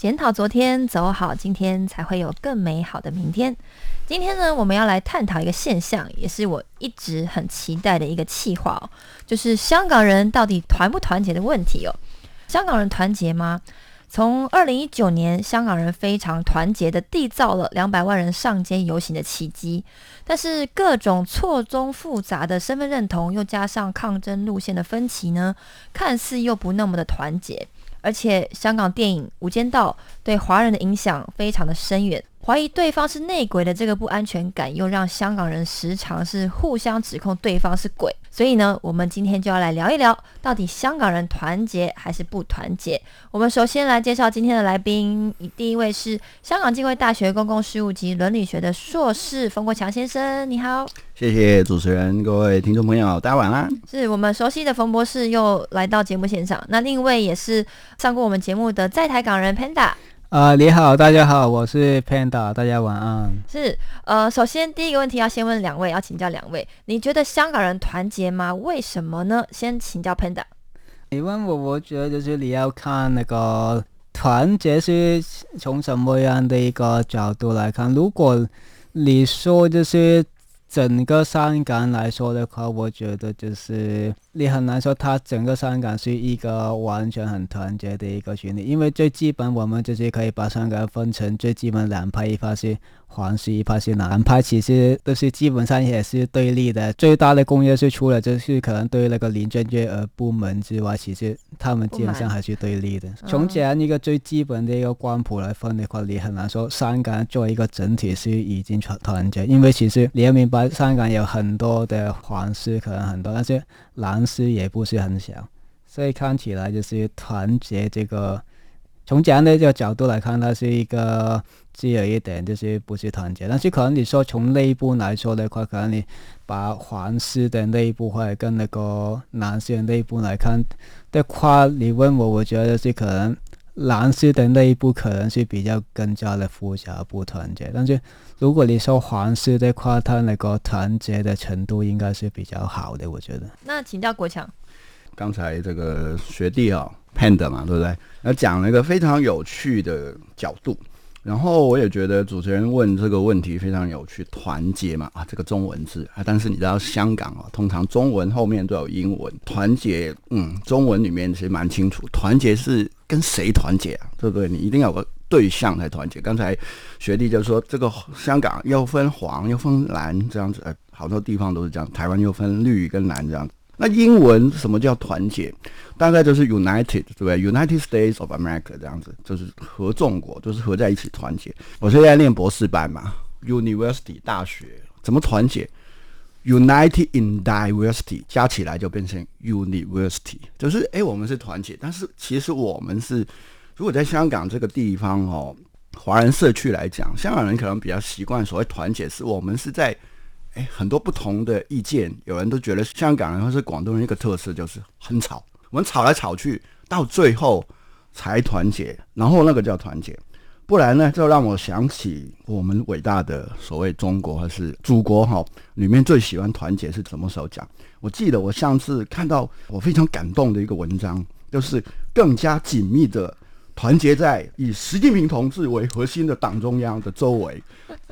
检讨昨天，走好今天，才会有更美好的明天。今天呢，我们要来探讨一个现象，也是我一直很期待的一个企划哦，就是香港人到底团不团结的问题哦。香港人团结吗？从二零一九年，香港人非常团结的缔造了两百万人上街游行的奇迹，但是各种错综复杂的身份认同，又加上抗争路线的分歧呢，看似又不那么的团结。而且香港电影《无间道》对华人的影响非常的深远，怀疑对方是内鬼的这个不安全感，又让香港人时常是互相指控对方是鬼。所以呢，我们今天就要来聊一聊，到底香港人团结还是不团结？我们首先来介绍今天的来宾，第一位是香港浸会大学公共事务及伦理学的硕士冯国强先生，你好。谢谢主持人，各位听众朋友，大家晚安。是我们熟悉的冯博士又来到节目现场，那另一位也是上过我们节目的在台港人 Panda。啊、你好，大家好，我是 Panda，大家晚安。是，呃，首先第一个问题要先问两位，要请教两位，你觉得香港人团结吗？为什么呢？先请教 Panda。你问我，我觉得就是你要看那个团结是从什么样的一个角度来看。如果你说就是整个香港来说的话，我觉得就是你很难说它整个香港是一个完全很团结的一个群体，因为最基本我们就是可以把香港分成最基本两派，一派是黄丝，一派是南派，其实都是基本上也是对立的。最大的公约是除了就是可能对那个林郑月娥不满之外，其实他们基本上还是对立的。从这样一个最基本的一个光谱来分的话，你很难说香港作为一个整体是已经团团结，因为其实你要明白，香港有很多的黄丝，可能很多，但是蓝丝也不是很小，所以看起来就是团结这个。从这样的一个角度来看，它是一个只有一点就是不是团结，但是可能你说从内部来说的话，可能你把皇室的内部或者跟那个蓝丝的内部来看的话，你问我，我觉得是可能蓝丝的内部可能是比较更加的复杂不团结，但是如果你说皇室的话，它那个团结的程度应该是比较好的，我觉得。那请教国强。刚才这个学弟啊、Panda 嘛，对不对？那讲了一个非常有趣的角度，然后我也觉得主持人问这个问题非常有趣，团结嘛啊，这个中文字啊，但是你知道香港啊，通常中文后面都有英文，团结，嗯，中文里面其实蛮清楚，团结是跟谁团结啊，对不对？你一定要有个对象才团结。刚才学弟就说，这个香港又分黄又分蓝这样子，呃，好多地方都是这样，台湾又分绿跟蓝这样子。那英文什么叫团结？大概就是 United，对不对？United States of America 这样子，就是合众国，就是合在一起团结。我现在念博士班嘛，University 大学怎么团结？United in Diversity 加起来就变成 University，就是诶，我们是团结，但是其实我们是，如果在香港这个地方哦，华人社区来讲，香港人可能比较习惯所谓团结，是我们是在。哎，很多不同的意见，有人都觉得香港人或是广东人一个特色就是很吵，我们吵来吵去，到最后才团结，然后那个叫团结，不然呢，就让我想起我们伟大的所谓中国还是祖国哈，里面最喜欢团结是什么时候讲？我记得我上次看到我非常感动的一个文章，就是更加紧密的。团结在以习近平同志为核心的党中央的周围，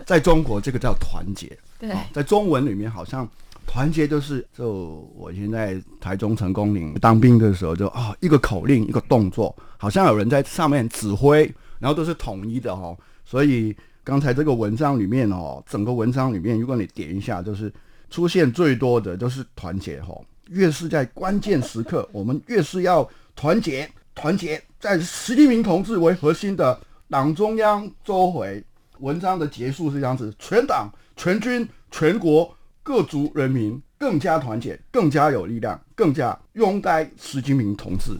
在中国这个叫团结。对，在中文里面好像团结就是，就我现在台中成功岭当兵的时候就，啊一个口令一个动作，好像有人在上面指挥，然后都是统一的哦，所以刚才这个文章里面哦，整个文章里面，如果你点一下，就是出现最多的就是团结哈。越是在关键时刻，我们越是要团结，团结在习近平同志为核心的党中央周回。文章的结束是这样子：全党、全军、全国各族人民更加团结，更加有力量，更加拥戴习近平同志。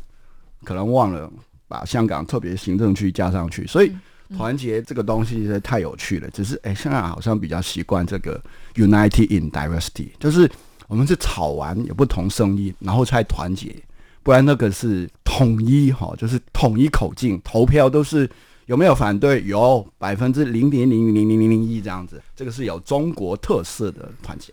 可能忘了把香港特别行政区加上去，所以团结这个东西实在太有趣了。只是哎，香港好像比较习惯这个 “United in Diversity”，就是我们是吵完有不同声音，然后才团结，不然那个是统一哈，就是统一口径，投票都是有没有反对？有百分之零点零零零零零一这样子，这个是有中国特色的团结。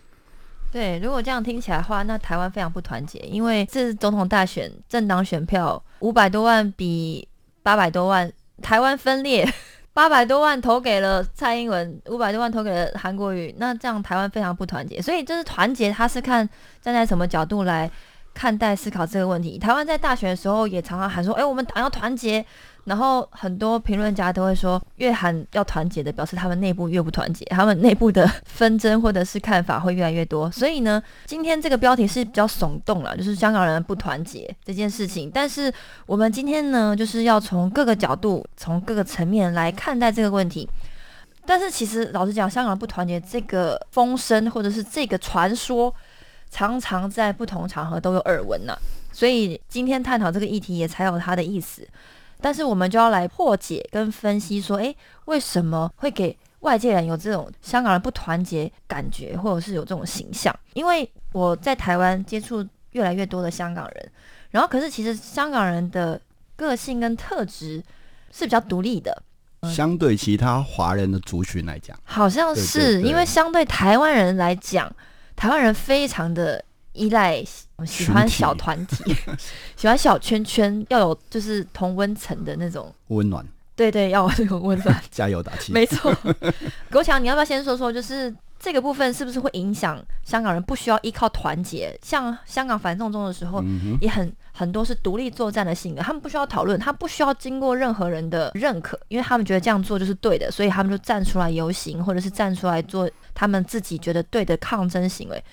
对，如果这样听起来的话，那台湾非常不团结，因为这是总统大选政党选票五百多万比八百多万，台湾分裂，八百多万投给了蔡英文，五百多万投给了韩国瑜，那这样台湾非常不团结。所以就是团结，他是看站在什么角度来看待思考这个问题。台湾在大选的时候也常常喊说，哎，我们党要团结。然后很多评论家都会说，越喊要团结的，表示他们内部越不团结，他们内部的纷争或者是看法会越来越多。所以呢，今天这个标题是比较耸动了，就是香港人不团结这件事情。但是我们今天呢，就是要从各个角度、从各个层面来看待这个问题。但是其实老实讲，香港人不团结这个风声或者是这个传说，常常在不同场合都有耳闻呢。所以今天探讨这个议题也才有它的意思。但是我们就要来破解跟分析，说，诶，为什么会给外界人有这种香港人不团结感觉，或者是有这种形象？因为我在台湾接触越来越多的香港人，然后可是其实香港人的个性跟特质是比较独立的，相对其他华人的族群来讲，好像是因为相对台湾人来讲，台湾人非常的。依赖喜欢小团体，喜欢小圈圈，要有就是同温层的那种温暖。对对，要有温暖，加油打气。没错，国强，你要不要先说说，就是这个部分是不是会影响香港人不需要依靠团结？像香港反送中的时候，也很很多是独立作战的性格，他们不需要讨论，他不需要经过任何人的认可，因为他们觉得这样做就是对的，所以他们就站出来游行，或者是站出来做他们自己觉得对的抗争行为。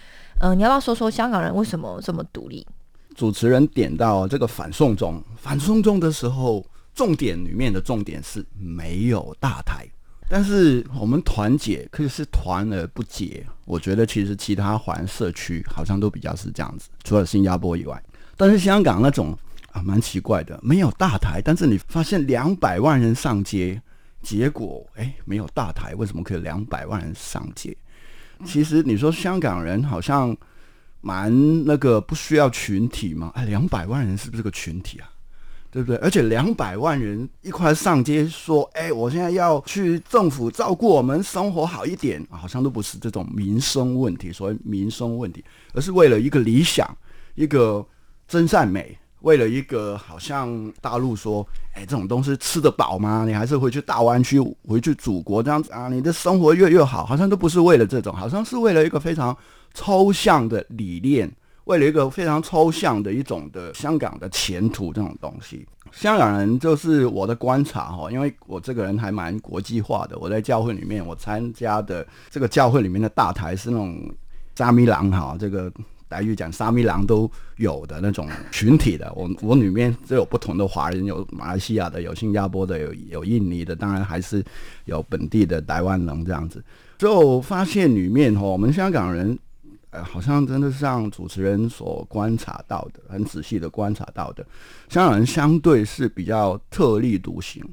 嗯，你要不要说说香港人为什么这么独立？主持人点到这个反送中，反送中的时候，重点里面的重点是没有大台，但是我们团结，可以是团而不结。我觉得其实其他环社区好像都比较是这样子，除了新加坡以外，但是香港那种啊蛮奇怪的，没有大台，但是你发现两百万人上街，结果哎没有大台，为什么可以两百万人上街？其实你说香港人好像蛮那个不需要群体嘛？哎，两百万人是不是个群体啊？对不对？而且两百万人一块上街说：“哎，我现在要去政府照顾我们生活好一点。”好像都不是这种民生问题，所谓民生问题，而是为了一个理想，一个真善美。为了一个好像大陆说，哎，这种东西吃得饱吗？你还是回去大湾区，回去祖国这样子啊？你的生活越越好，好像都不是为了这种，好像是为了一个非常抽象的理念，为了一个非常抽象的一种的香港的前途这种东西。香港人就是我的观察哈，因为我这个人还蛮国际化的，我在教会里面，我参加的这个教会里面的大台是那种沙弥郎哈，这个。来语讲沙弥郎都有的那种群体的，我 我里面都有不同的华人，有马来西亚的，有新加坡的，有有印尼的，当然还是有本地的台湾人这样子。就发现里面哦，我们香港人，呃，好像真的是像主持人所观察到的，很仔细的观察到的，香港人相对是比较特立独行，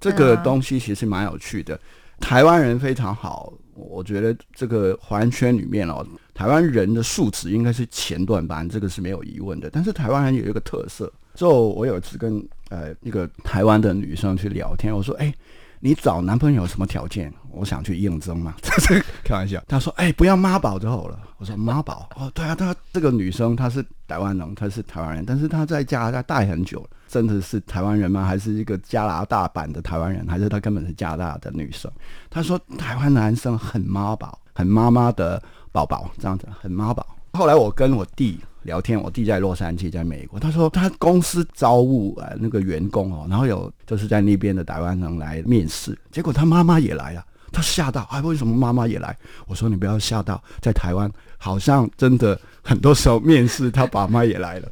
这个东西其实蛮有趣的。台湾人非常好，我觉得这个华人圈里面哦，台湾人的素质应该是前段班，这个是没有疑问的。但是台湾人有一个特色，就我有一次跟呃一个台湾的女生去聊天，我说：“哎，你找男朋友什么条件？我想去应征嘛。”这是开玩笑。他说：“哎，不要妈宝就好了。”我说：“妈宝？哦，对啊，她这个女生她是台湾人，她是台湾人，但是她在加拿大待很久了。”真的是台湾人吗？还是一个加拿大版的台湾人？还是她根本是加拿大的女生？她说台湾男生很妈宝，很妈妈的宝宝这样子，很妈宝。后来我跟我弟聊天，我弟在洛杉矶，在美国。他说他公司招募呃那个员工哦，然后有就是在那边的台湾人来面试，结果他妈妈也来了。他吓到，哎，为什么妈妈也来？我说你不要吓到，在台湾好像真的很多时候面试他爸妈也来了，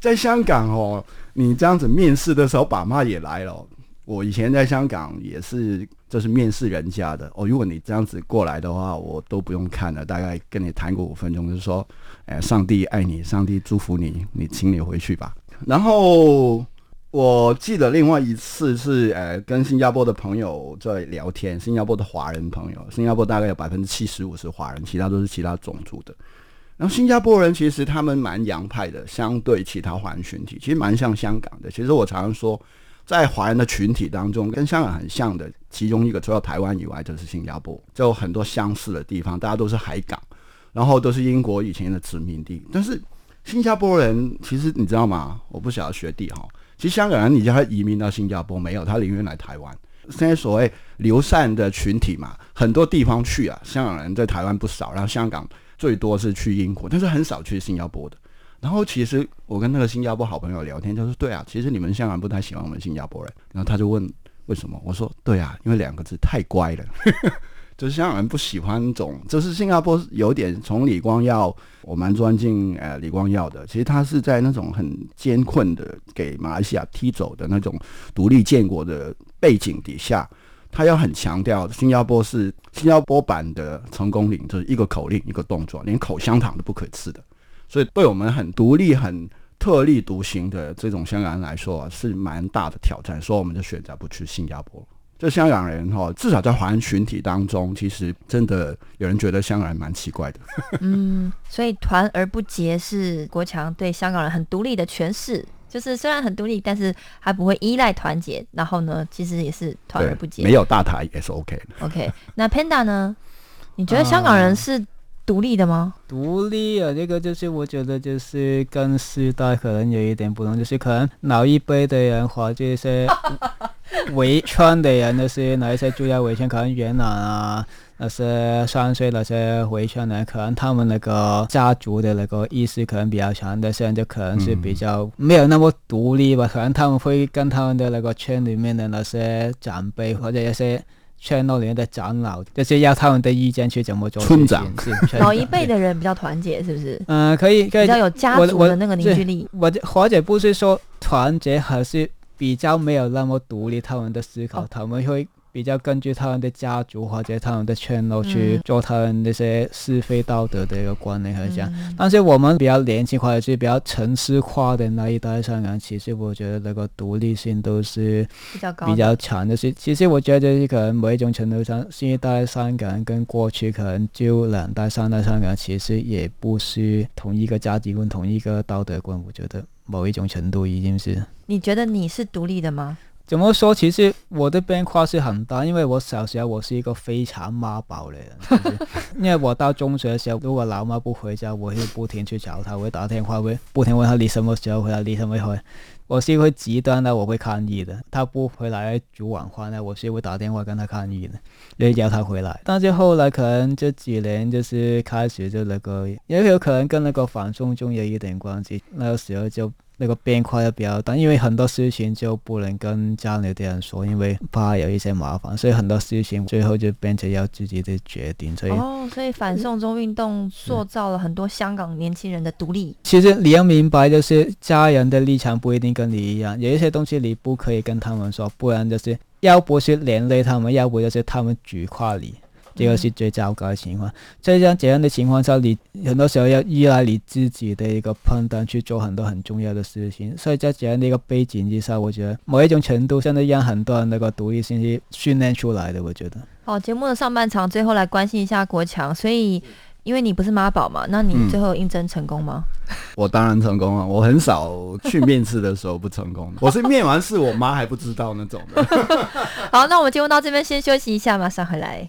在香港哦，你这样子面试的时候，爸妈也来了。我以前在香港也是，就是面试人家的哦。如果你这样子过来的话，我都不用看了，大概跟你谈过五分钟，就是说，哎，上帝爱你，上帝祝福你，你请你回去吧。然后我记得另外一次是，呃，跟新加坡的朋友在聊天，新加坡的华人朋友，新加坡大概有百分之七十五是华人，其他都是其他种族的。然后新加坡人其实他们蛮洋派的，相对其他华人群体，其实蛮像香港的。其实我常常说。在华人的群体当中，跟香港很像的其中一个，除了台湾以外，就是新加坡，就很多相似的地方。大家都是海港，然后都是英国以前的殖民地。但是新加坡人其实你知道吗？我不晓得学弟哈。其实香港人你叫他移民到新加坡没有，他宁愿来台湾。现在所谓流散的群体嘛，很多地方去啊。香港人在台湾不少，然后香港最多是去英国，但是很少去新加坡的。然后其实我跟那个新加坡好朋友聊天，就说：“对啊，其实你们香港不太喜欢我们新加坡人。”然后他就问为什么？我说：“对啊，因为两个字太乖了，就是香港人不喜欢那种，就是新加坡有点从李光耀，我蛮尊敬呃李光耀的。其实他是在那种很艰困的给马来西亚踢走的那种独立建国的背景底下，他要很强调新加坡是新加坡版的成功岭，就是一个口令一个动作，连口香糖都不可以吃的。”所以，对我们很独立、很特立独行的这种香港人来说，是蛮大的挑战。所以，我们就选择不去新加坡。这香港人哈，至少在华人群体当中，其实真的有人觉得香港人蛮奇怪的。嗯，所以团而不结是国强对香港人很独立的诠释。就是虽然很独立，但是还不会依赖团结。然后呢，其实也是团而不结，没有大台也是 OK 的。OK，那 Panda 呢？你觉得香港人是？独立的吗？独立啊，这个就是我觉得就是跟时代可能有一点不同，就是可能老一辈的人或者是 围圈的人，就是那些住在围圈，可能元朗啊，那些三岁那些围圈的人，可能他们那个家族的那个意识可能比较强，但是就可能是比较没有那么独立吧，可能他们会跟他们的那个圈里面的那些长辈或者一些。圈里面的长老，就是要他们的意见去怎么做。村长，老一辈的人比较团结，是不是？嗯，可以，可以比较有家族的那个凝聚力。我或者不是说团结，还是比较没有那么独立，他们的思考，他们会。比较根据他们的家族或者他们的圈落去做他们那些是非道德的一个观念和讲，但是我们比较年轻或者是比较城市化的那一代香港，其实我觉得那个独立性都是比较高、比较强的。是，其实我觉得是可能某一种程度上，新一代香港跟过去可能就两代、三代香港，其实也不是同一个价值观、同一个道德观。我觉得某一种程度已经是。你觉得你是独立的吗？怎么说？其实我的变化是很大，因为我小时候我是一个非常妈宝的人。因为我到中学的时候，如果老妈不回家，我会不停去找她，我会打电话，会不停问她你什么时候回来，你什么时候回。我是会极端的，我会抗议的。她不回来煮晚饭呢，我是会打电话跟她抗议的，要叫她回来。但是后来可能这几年就是开始就那个，也有可能跟那个反送中有一点关系。那个时候就。那个变化也比较大，因为很多事情就不能跟家里的人说，因为怕有一些麻烦，所以很多事情最后就变成要自己的决定。所以哦，所以反送中运动塑造了很多香港年轻人的独立。其实你要明白，就是家人的立场不一定跟你一样，有一些东西你不可以跟他们说，不然就是要不是连累他们，要不就是他们举夸你。这个是最糟糕的情况。在这样这样的情况下，你很多时候要依赖你自己的一个判断去做很多很重要的事情。所以在这样的一个背景之下，我觉得某一种程度上的让很多人那个独立性是训练出来的。我觉得。好，节目的上半场最后来关心一下国强。所以，因为你不是妈宝嘛，那你最后应征成功吗？我当然成功了。我很少去面试的时候不成功的。我是面完试，我妈还不知道那种的。好，那我们节目到这边先休息一下，马上回来。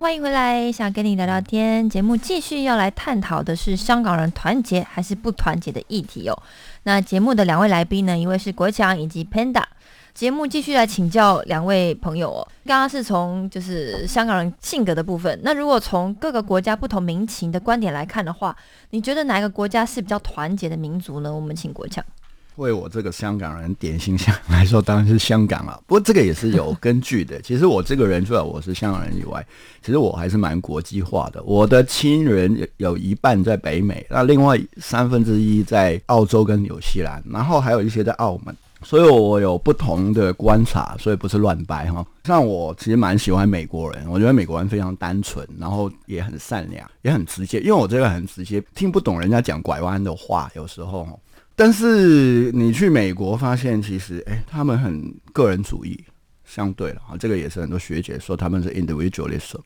欢迎回来，想跟你聊聊天。节目继续要来探讨的是香港人团结还是不团结的议题哦。那节目的两位来宾呢，一位是国强以及 Panda。节目继续来请教两位朋友哦。刚刚是从就是香港人性格的部分，那如果从各个国家不同民情的观点来看的话，你觉得哪个国家是比较团结的民族呢？我们请国强。为我这个香港人典型香来说，当然是香港了。不过这个也是有根据的。其实我这个人，除了我是香港人以外，其实我还是蛮国际化的。我的亲人有一半在北美，那另外三分之一在澳洲跟纽西兰，然后还有一些在澳门。所以我有不同的观察，所以不是乱掰哈。像我其实蛮喜欢美国人，我觉得美国人非常单纯，然后也很善良，也很直接。因为我这个很直接，听不懂人家讲拐弯的话，有时候。但是你去美国发现，其实哎，他们很个人主义，相对了啊，这个也是很多学姐说他们是 individualism。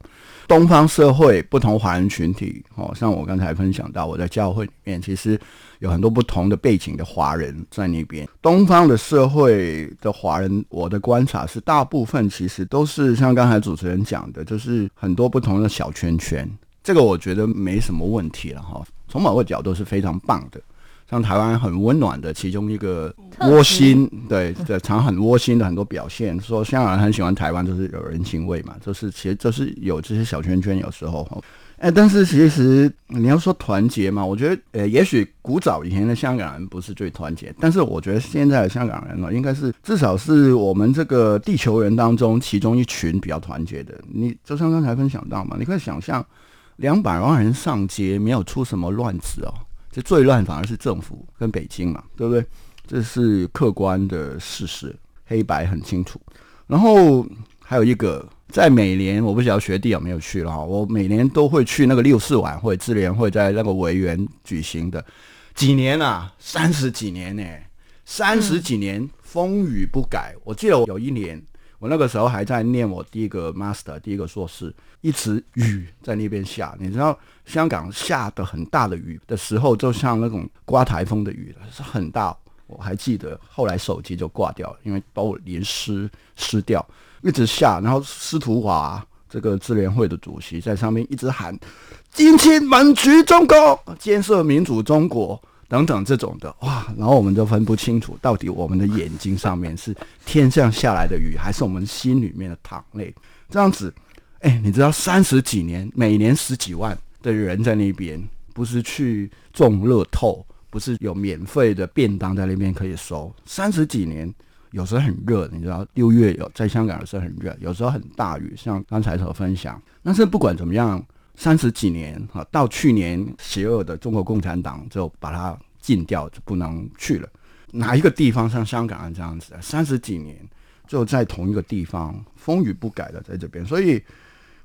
东方社会不同华人群体，哦，像我刚才分享到，我在教会里面其实有很多不同的背景的华人在那边。东方的社会的华人，我的观察是，大部分其实都是像刚才主持人讲的，就是很多不同的小圈圈。这个我觉得没什么问题了哈，从某个角度是非常棒的。像台湾很温暖的其中一个窝心，对对，常很窝心的很多表现。说香港人很喜欢台湾，就是有人情味嘛，就是其实就是有这些小圈圈。有时候，哎，但是其实你要说团结嘛，我觉得，呃，也许古早以前的香港人不是最团结，但是我觉得现在的香港人呢，应该是至少是我们这个地球人当中其中一群比较团结的。你就像刚才分享到嘛，你可以想象两百万人上街，没有出什么乱子哦。这最乱反而是政府跟北京嘛，对不对？这是客观的事实，黑白很清楚。然后还有一个，在每年我不晓得学弟有没有去了哈，我每年都会去那个六四晚会，智联会在那个维园举行的，几年啊，三十几年呢，三十几年风雨不改。我记得我有一年。我那个时候还在念我第一个 master，第一个硕士，一直雨在那边下。你知道香港下的很大的雨的时候，就像那种刮台风的雨是很大。我还记得后来手机就挂掉了，因为把我淋湿湿掉，一直下。然后司徒华这个智联会的主席在上面一直喊：“金清满局中国，建设民主中国。”等等这种的哇，然后我们就分不清楚到底我们的眼睛上面是天上下来的雨，还是我们心里面的糖泪。这样子，哎，你知道三十几年，每年十几万的人在那边，不是去中乐透，不是有免费的便当在那边可以收。三十几年，有时候很热，你知道六月有在香港的时候很热，有时候很大雨，像刚才所分享。但是不管怎么样。三十几年哈，到去年邪恶的中国共产党就把它禁掉，就不能去了。哪一个地方像香港这样子，三十几年就在同一个地方风雨不改的在这边，所以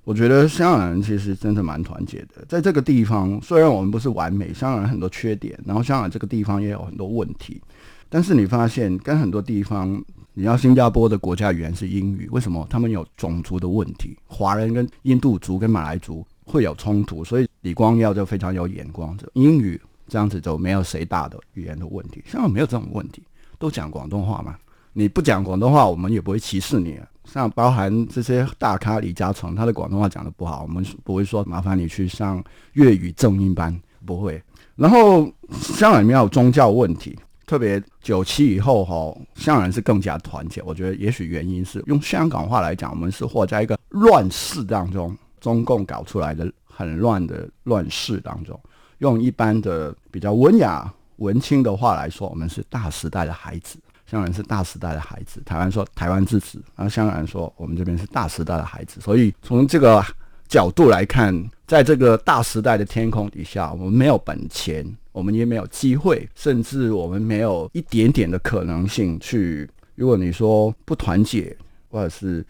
我觉得香港人其实真的蛮团结的。在这个地方，虽然我们不是完美，香港人很多缺点，然后香港这个地方也有很多问题，但是你发现跟很多地方，你要新加坡的国家语言是英语，为什么？他们有种族的问题，华人跟印度族跟马来族。会有冲突，所以李光耀就非常有眼光。这英语这样子就没有谁大的语言的问题，香港没有这种问题，都讲广东话嘛。你不讲广东话，我们也不会歧视你。像包含这些大咖李嘉诚，他的广东话讲的不好，我们不会说麻烦你去上粤语正音班，不会。然后香港没有宗教问题，特别九七以后哈，香港人是更加团结。我觉得也许原因是用香港话来讲，我们是活在一个乱世当中。中共搞出来的很乱的乱世当中，用一般的比较文雅文青的话来说，我们是大时代的孩子。香港人是大时代的孩子，台湾说台湾之子，然后香港人说我们这边是大时代的孩子。所以从这个角度来看，在这个大时代的天空底下，我们没有本钱，我们也没有机会，甚至我们没有一点点的可能性去。如果你说不团结，或者是。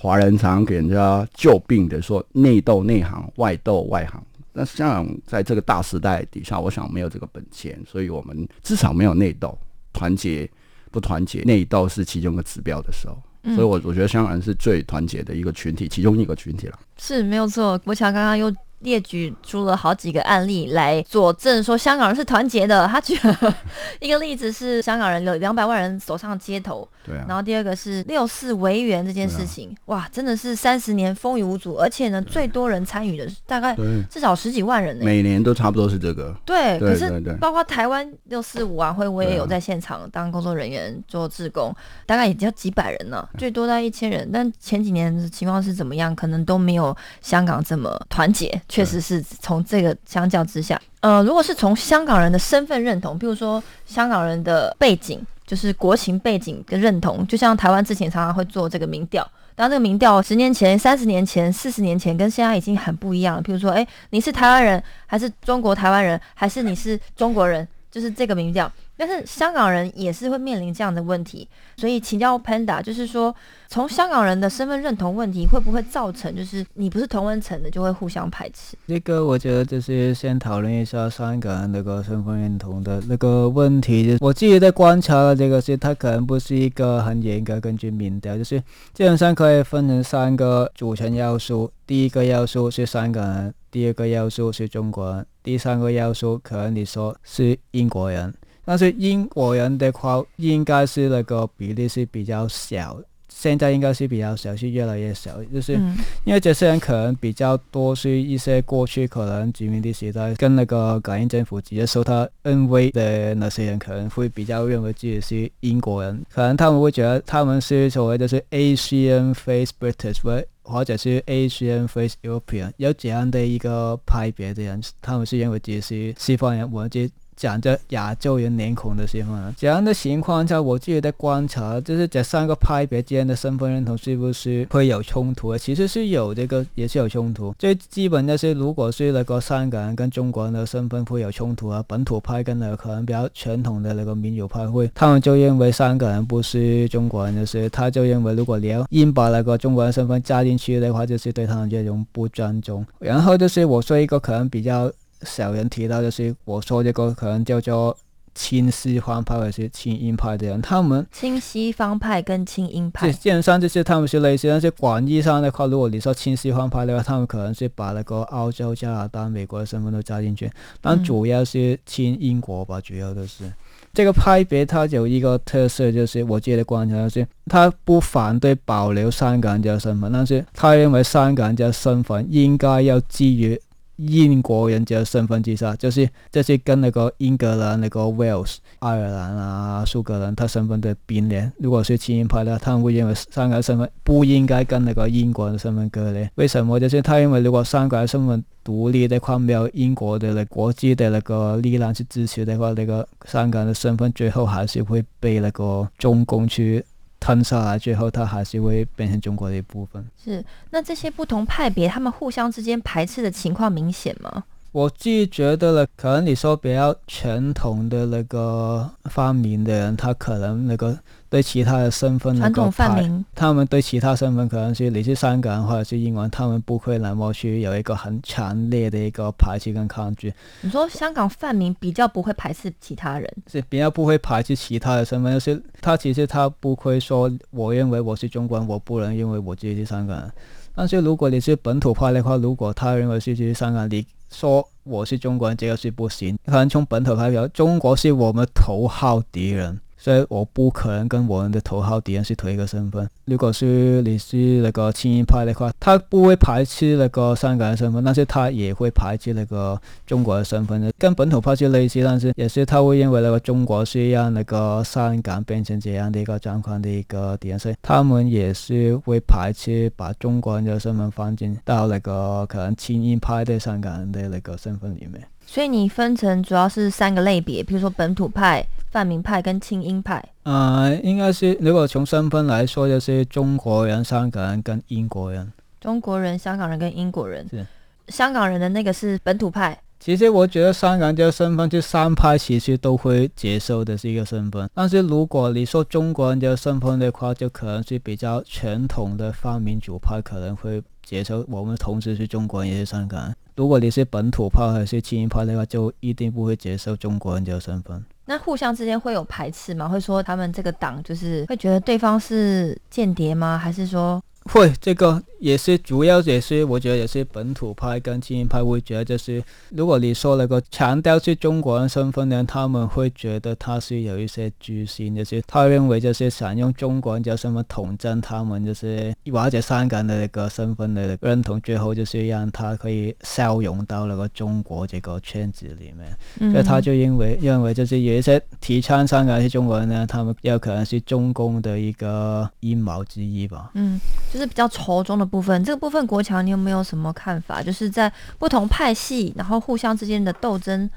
华人常给人家救病的说内斗内行，外斗外行。那香港在这个大时代底下，我想没有这个本钱，所以我们至少没有内斗，团结不团结，内斗是其中一个指标的时候。所以，我我觉得香港人是最团结的一个群体，其中一个群体了。是没有错。国强刚刚又列举出了好几个案例来佐证说香港人是团结的。他举了 一个例子是香港人有两百万人走上街头，对啊。然，后第二个是六四维园这件事情，哇，真的是三十年风雨无阻，而且呢，最多人参与的是大概，至少十几万人呢、每年都差不多是这个。对，对可是包括台湾六四五晚会，我也有在现场当工作人员做志工，大概也就几百人呢，最多在一千人。但前几年的情况是怎么样，可能都没有香港这么团结。确实是从这个相较之下，呃，如果是从香港人的身份认同，比如说香港人的背景，就是国情背景的认同，就像台湾之前常常会做这个民调。当然，这个民调十年前、三十年前、四十年前跟现在已经很不一样了。譬如说，哎，你是台湾人，还是中国台湾人，还是你是中国人？就是这个民调。但是香港人也是会面临这样的问题，所以请教 Panda，就是说，从香港人的身份认同问题，会不会造成就是你不是同温层的就会互相排斥？这个我觉得就是先讨论一下香港人那个身份认同的那个问题。我自己在观察的这个是，它可能不是一个很严格根据民调，就是基本上可以分成三个组成要素。第一个要素是香港人，第二个要素是中国人，第三个要素可能你说是英国人。但是英国人的话，应该是那个比例是比较小，现在应该是比较小，是越来越小，就是。嗯因为这些人可能比较多是一些过去可能殖民地时代跟那个港英政府直接受他恩威的那些人，可能会比较认为自己是英国人，可能他们会觉得他们是所谓的是 Asian face British 或或者是 Asian face European，有这样的一个派别的人，他们是认为自己是西方人，我就讲着亚洲人脸孔的西方人。这样的情况下，我自己的观察就是这三个派别之间的身份认同是不是会有冲突？其实是有这个，也是有冲突。最基本的是，如果是那个香港人跟中国人的身份会有冲突啊，本土派跟那个可能比较传统的那个民主派会，他们就认为香港人不是中国人，就是他就认为如果你要硬把那个中国人身份加进去的话，就是对他们这种不尊重。然后就是我说一个可能比较。少人提到，就是我说这个可能叫做亲西方派或者是亲英派的人，他们亲西方派跟亲英这派，基本上就是他们是类似，但是广义上的话，如果你说亲西方派的话，他们可能是把那个澳洲、加拿大、美国的身份都加进去，但嗯主要是亲英国吧，主要都是。这个派别它有一个特色，就是我自己的观察就是，他不反对保留香港人的身份，但是他认为香港人的身份应该要基于英国人这个身份之下，就是这是跟那个英格兰、那个 Wales、爱尔兰啊、苏格兰他身份的并联。如果是亲英派的，他们会认为香港身份不应该跟那个英国人的身份割裂。为什么？就是他认为如果香港身份独立的话，没有英国的那国际的那个力量去支持的话，那个香港的身份最后还是会被那个中共去吞下来，最后它还是会变成中国的一部分。是那这些不同派别，他们互相之间排斥的情况明显吗？我自己觉得了，可能你说比较传统的那个发明的人，他可能那个对其他的身份那个传统泛排民，他们对其他身份可能是你是香港人或者是英文，他们不会那么去有一个很强烈的一个排斥跟抗拒，你说香港泛民比较不会排斥其他人，是比较不会排斥其他的身份，就是他其实他不会说我认为我是中国人，我不能认为我自己是香港人。但是如果你是本土派的话，如果他认为是去香港，你说我是中国人，这个是不行。可能从本土派表，中国是我们头号敌人，所以我不可能跟我们的头号敌人是同一个身份。如果是你是那个亲英派的话，他不会排斥那个香港的身份，但是他也会排斥那个中国的身份，跟本土派是类似，但是也是他会认为那个中国是让那个香港变成这样的一个状况的一个敌人，所以他们也是会排斥把中国人的身份放进到那个可能亲英派的香港人的那个身份里面。所以你分成主要是三个类别，比如说本土派、泛民派跟亲英派。呃，应该是如果从身份来说，就是中国人、香港人跟英国人。中国人、香港人跟英国人是，香港人的那个是本土派，其实我觉得香港这个身份，就三派其实都会接受的是一个身份。但是如果你说中国人这个身份的话，就可能是比较传统的泛民主派可能会接受我们同时是中国人也是香港人。如果你是本土派还是亲英派的话，就一定不会接受中国人这个身份。那互相之间会有排斥吗？会说他们这个党就是会觉得对方是间谍吗？还是说会，这个也是主要也是我觉得也是本土派跟精英派会觉得就是，如果你说那个强调是中国人身份的，他们会觉得他是有一些居心，就是他认为就是想用中国人叫什么统战他们，就是或者香港的那个身份的认同，最后就是让他可以消融到那个中国这个圈子里面。所以他就因为认为就是有一些提倡香港是中国人呢，他们有可能是中共的一个阴谋之一吧。嗯，比较仇中的部分，这个部分国强，你有没有什么看法？就是在不同派系，然后互相之间的斗争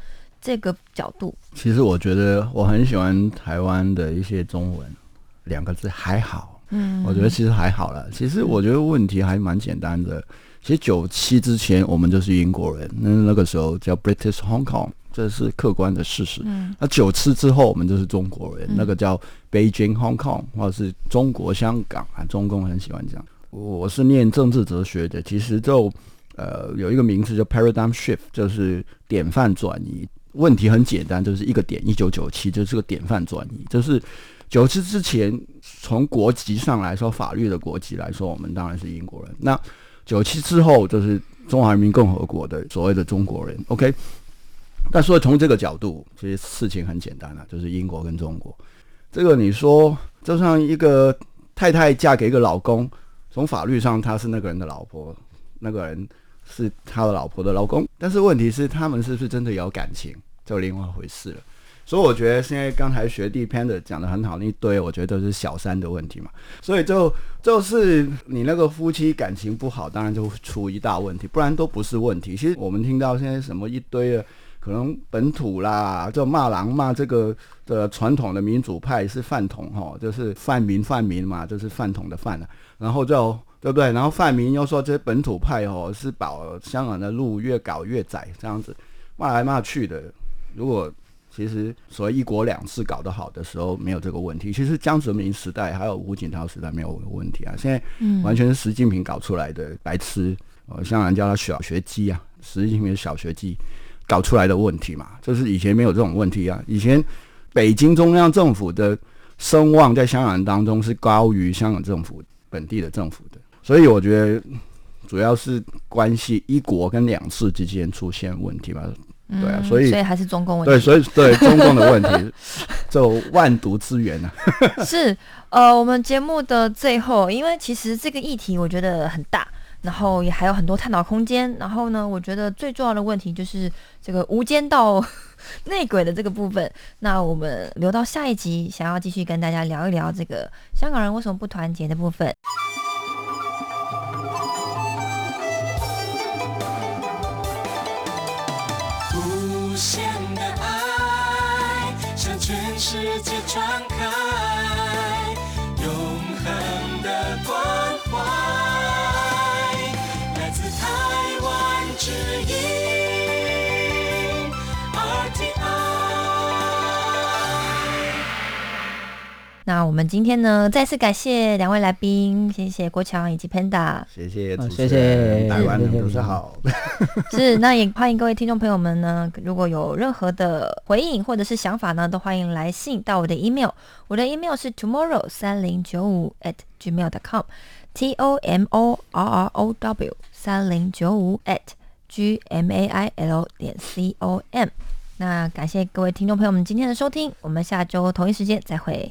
这个角度，其实我觉得我很喜欢台湾的一些中文，两个字还好。嗯，我觉得其实还好了。其实我觉得问题还蛮简单的。其实九七之前我们就是英国人，那那个时候叫 British Hong Kong，这是客观的事实。嗯那九七之后我们就是中国人，嗯那个叫 Beijing Hong Kong 或者是中国香港啊，中共很喜欢讲。我是念政治哲学的，其实就呃有一个名词叫 paradigm shift，就是典范转移。问题很简单，就是一个点，一九九七就是个典范转移，就是九七之前从国籍上来说，法律的国籍来说，我们当然是英国人。那九七之后就是中华人民共和国的所谓的中国人，OK。但所以从这个角度，其实事情很简单了、就是英国跟中国。这个你说，就像一个太太嫁给一个老公，从法律上她是那个人的老婆，那个人是他的老婆的老公，但是问题是他们是不是真的有感情，就另外一回事了。所以我觉得现在刚才学弟 Panda 讲的很好，那一堆我觉得都是小三的问题嘛。所以就就是你那个夫妻感情不好，当然就会出一大问题，不然都不是问题。其实我们听到现在什么一堆的。可能本土啦，就骂狼骂这个的传统的民主派是饭桶哈，就是泛民泛民嘛，就是饭桶的饭了、然后就对不对？然后泛民又说这些本土派哦是把香港的路越搞越窄，这样子骂来骂去的。如果其实所谓一国两制搞得好的时候，没有这个问题。其实江泽民时代还有胡锦涛时代没有问题啊，现在完全是习近平搞出来的白痴，呃，香港人叫他小学鸡啊，习近平小学鸡。搞出来的问题嘛，就是以前没有这种问题啊。以前北京中央政府的声望在香港人当中是高于香港政府本地的政府的，所以我觉得主要是关系一国跟两制之间出现问题嘛。对啊，嗯所以所以还是中共问题。对，所以对 中共的问题就万毒之源啊。是呃，我们节目的最后，因为其实这个议题我觉得很大，然后也还有很多探讨空间。然后呢，我觉得最重要的问题就是这个无间道 内鬼的这个部分。那我们留到下一集，想要继续跟大家聊一聊这个香港人为什么不团结的部分。无限的爱向全世界传那我们今天呢，再次感谢两位来宾，谢谢郭强以及 Panda。谢谢主持好谢人，谢台湾人谢谢都是好。是，那也欢迎各位听众朋友们呢，如果有任何的回应或者是想法呢，都欢迎来信到我的 email，我的 email 是 tomorrow 三零九五 at gmail dot com，t o m o r r o w 三零九五 at g m a i l 点 c o m。那感谢各位听众朋友们今天的收听，我们下周同一时间再会。